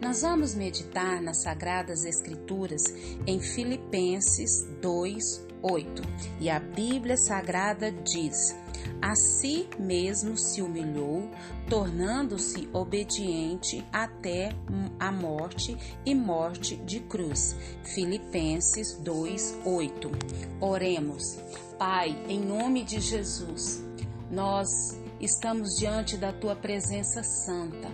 Nós vamos meditar nas Sagradas Escrituras em Filipenses 2, 8. E a Bíblia Sagrada diz: a si mesmo se humilhou, tornando-se obediente até a morte e morte de cruz. Filipenses 2:8. Oremos. Pai, em nome de Jesus, nós estamos diante da tua presença santa.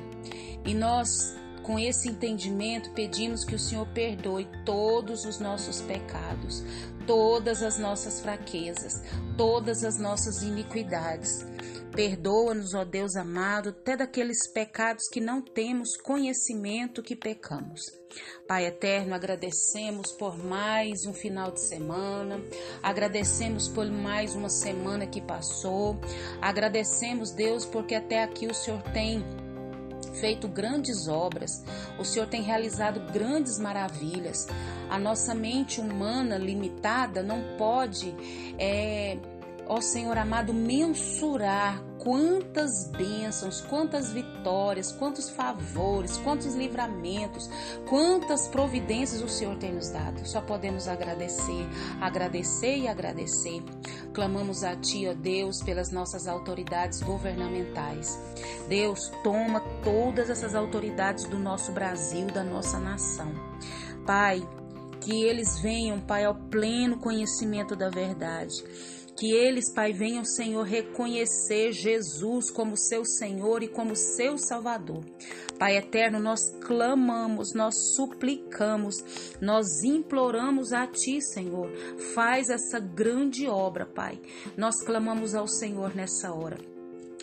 E nós com esse entendimento, pedimos que o Senhor perdoe todos os nossos pecados, todas as nossas fraquezas, todas as nossas iniquidades. Perdoa-nos, ó Deus amado, até daqueles pecados que não temos conhecimento que pecamos. Pai eterno, agradecemos por mais um final de semana, agradecemos por mais uma semana que passou, agradecemos, Deus, porque até aqui o Senhor tem feito grandes obras, o Senhor tem realizado grandes maravilhas. A nossa mente humana limitada não pode, é, ó Senhor amado, mensurar quantas bênçãos, quantas vitórias, quantos favores, quantos livramentos, quantas providências o Senhor tem nos dado. Só podemos agradecer, agradecer e agradecer. Clamamos a Ti, ó Deus, pelas nossas autoridades governamentais. Deus, toma todas essas autoridades do nosso Brasil, da nossa nação. Pai, que eles venham, Pai, ao pleno conhecimento da verdade que eles, Pai, venham, Senhor, reconhecer Jesus como seu Senhor e como seu Salvador. Pai eterno, nós clamamos, nós suplicamos, nós imploramos a Ti, Senhor. Faz essa grande obra, Pai. Nós clamamos ao Senhor nessa hora.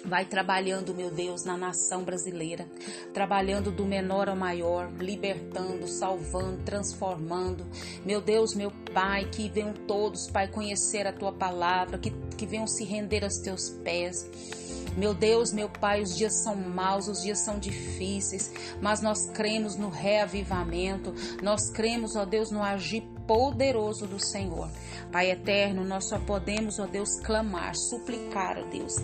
Vai trabalhando, meu Deus, na nação brasileira, trabalhando do menor ao maior, libertando, salvando, transformando. Meu Deus, meu Pai, que venham todos, Pai, conhecer a tua palavra, que, que venham se render aos teus pés. Meu Deus, meu Pai, os dias são maus, os dias são difíceis, mas nós cremos no reavivamento, nós cremos, ó Deus, no agir poderoso do Senhor. Pai eterno, nós só podemos, ó Deus, clamar, suplicar, ó Deus,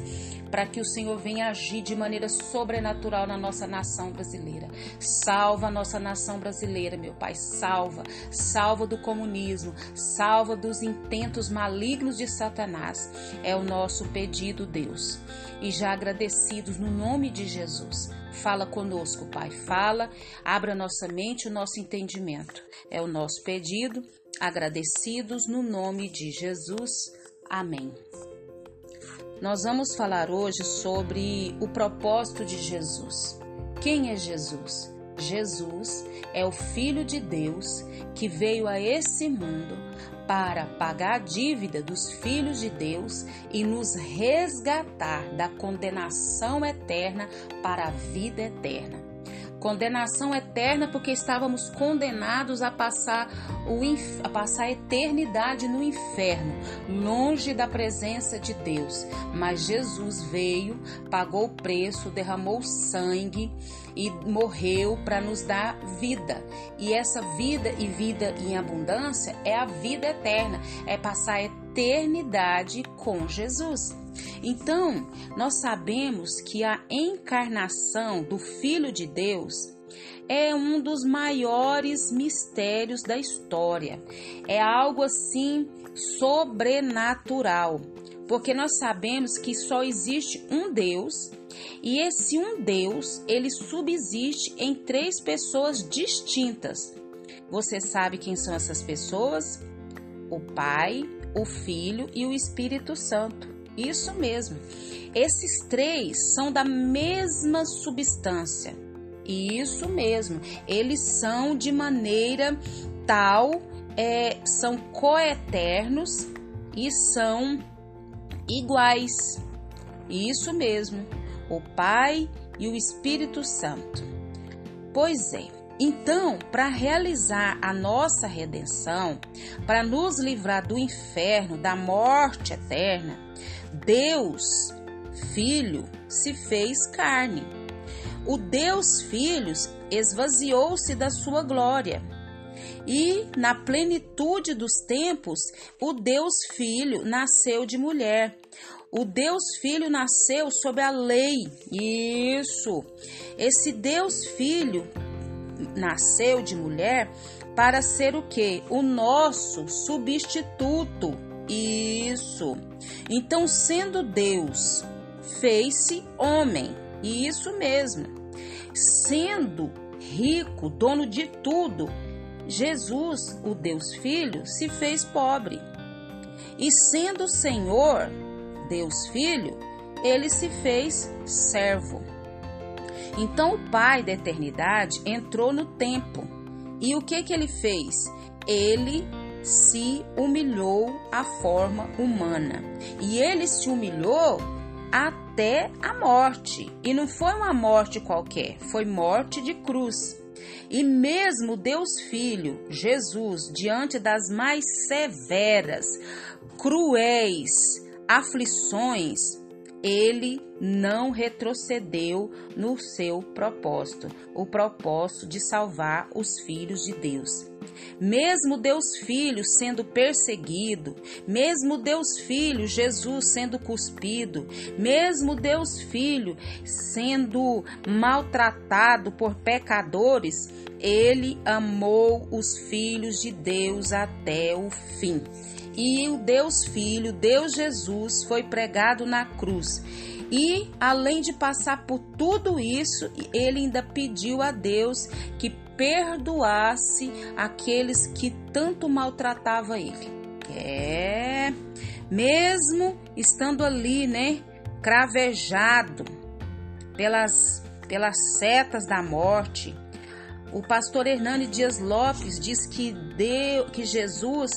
para que o Senhor venha agir de maneira sobrenatural na nossa nação brasileira. Salva a nossa nação brasileira, meu Pai, salva, salva do comunismo, salva dos intentos malignos de Satanás. É o nosso pedido, Deus. E já agradecidos no nome de Jesus. Fala conosco, Pai. Fala, abra nossa mente, o nosso entendimento. É o nosso pedido. Agradecidos no nome de Jesus. Amém. Nós vamos falar hoje sobre o propósito de Jesus. Quem é Jesus? Jesus é o Filho de Deus que veio a esse mundo para pagar a dívida dos filhos de Deus e nos resgatar da condenação eterna para a vida eterna. Condenação eterna porque estávamos condenados a passar, o, a passar a eternidade no inferno, longe da presença de Deus. Mas Jesus veio, pagou o preço, derramou sangue e morreu para nos dar vida. E essa vida e vida em abundância é a vida eterna, é passar a eternidade com Jesus. Então, nós sabemos que a encarnação do Filho de Deus é um dos maiores mistérios da história. É algo assim sobrenatural, porque nós sabemos que só existe um Deus e esse um Deus, ele subsiste em três pessoas distintas. Você sabe quem são essas pessoas? O Pai, o Filho e o Espírito Santo. Isso mesmo. Esses três são da mesma substância. Isso mesmo. Eles são de maneira tal, é, são coeternos e são iguais. Isso mesmo. O Pai e o Espírito Santo. Pois é, então, para realizar a nossa redenção, para nos livrar do inferno, da morte eterna, Deus, Filho, se fez carne. O Deus Filho esvaziou-se da sua glória. E na plenitude dos tempos, o Deus Filho nasceu de mulher. O Deus Filho nasceu sob a lei. Isso. Esse Deus Filho nasceu de mulher para ser o que? O nosso substituto. Isso. Então, sendo Deus, fez-se homem. Isso mesmo. Sendo rico, dono de tudo, Jesus, o Deus Filho, se fez pobre. E sendo Senhor, Deus Filho, ele se fez servo. Então o Pai da eternidade entrou no tempo. E o que que ele fez? Ele se humilhou à forma humana. E ele se humilhou até a morte. E não foi uma morte qualquer, foi morte de cruz. E mesmo Deus Filho, Jesus, diante das mais severas, cruéis aflições, ele não retrocedeu no seu propósito, o propósito de salvar os filhos de Deus. Mesmo Deus Filho sendo perseguido, mesmo Deus Filho, Jesus sendo cuspido, mesmo Deus Filho sendo maltratado por pecadores, ele amou os filhos de Deus até o fim. E o Deus Filho, Deus Jesus, foi pregado na cruz. E além de passar por tudo isso, ele ainda pediu a Deus que perdoasse aqueles que tanto maltratava ele. É, mesmo estando ali, né, cravejado pelas pelas setas da morte, o pastor Hernani Dias Lopes diz que, deu, que Jesus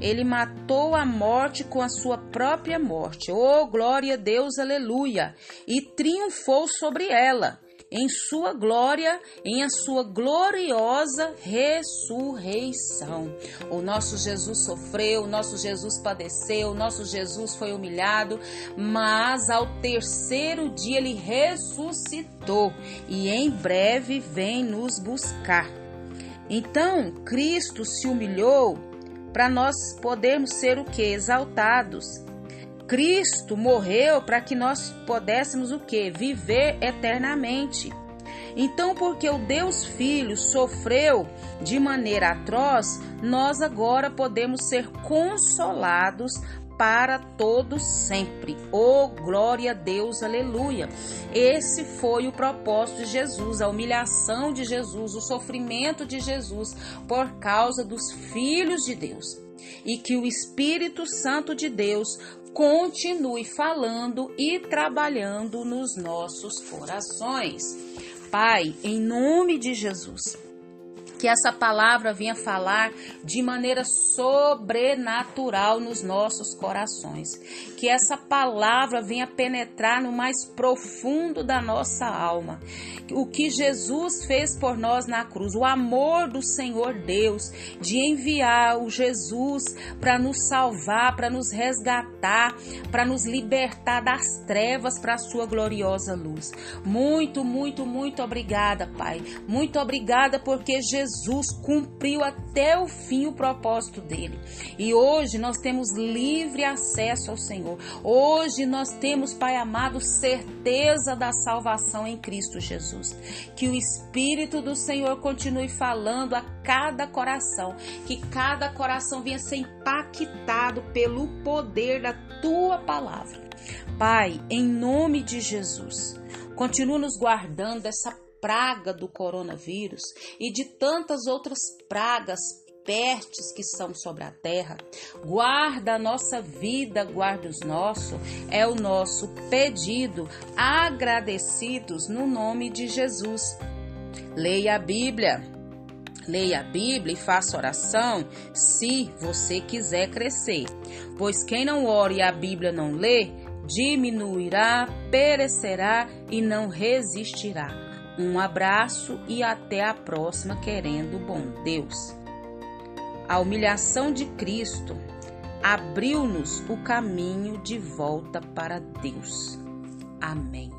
ele matou a morte com a sua própria morte. Oh, glória a Deus, aleluia! E triunfou sobre ela em sua glória, em a sua gloriosa ressurreição. O nosso Jesus sofreu, o nosso Jesus padeceu, o nosso Jesus foi humilhado, mas ao terceiro dia ele ressuscitou e em breve vem nos buscar. Então, Cristo se humilhou para nós podermos ser o que exaltados Cristo morreu para que nós pudéssemos o que? Viver eternamente. Então, porque o Deus Filho sofreu de maneira atroz, nós agora podemos ser consolados para todos sempre. Oh, glória a Deus, aleluia. Esse foi o propósito de Jesus, a humilhação de Jesus, o sofrimento de Jesus por causa dos filhos de Deus. E que o Espírito Santo de Deus continue falando e trabalhando nos nossos corações. Pai, em nome de Jesus, que essa palavra venha falar de maneira sobrenatural nos nossos corações. Que essa palavra venha penetrar no mais profundo da nossa alma. O que Jesus fez por nós na cruz, o amor do Senhor Deus de enviar o Jesus para nos salvar, para nos resgatar, para nos libertar das trevas para a sua gloriosa luz. Muito, muito, muito obrigada, Pai. Muito obrigada porque Jesus Jesus cumpriu até o fim o propósito dele. E hoje nós temos livre acesso ao Senhor. Hoje nós temos, Pai amado, certeza da salvação em Cristo Jesus. Que o Espírito do Senhor continue falando a cada coração, que cada coração venha ser impactado pelo poder da tua palavra. Pai, em nome de Jesus, continua nos guardando dessa praga do coronavírus e de tantas outras pragas pestes que são sobre a terra. Guarda a nossa vida, guarda os nossos, é o nosso pedido, agradecidos no nome de Jesus. Leia a Bíblia. Leia a Bíblia e faça oração se você quiser crescer. Pois quem não ora e a Bíblia não lê, diminuirá, perecerá e não resistirá. Um abraço e até a próxima, querendo bom Deus. A humilhação de Cristo abriu-nos o caminho de volta para Deus. Amém.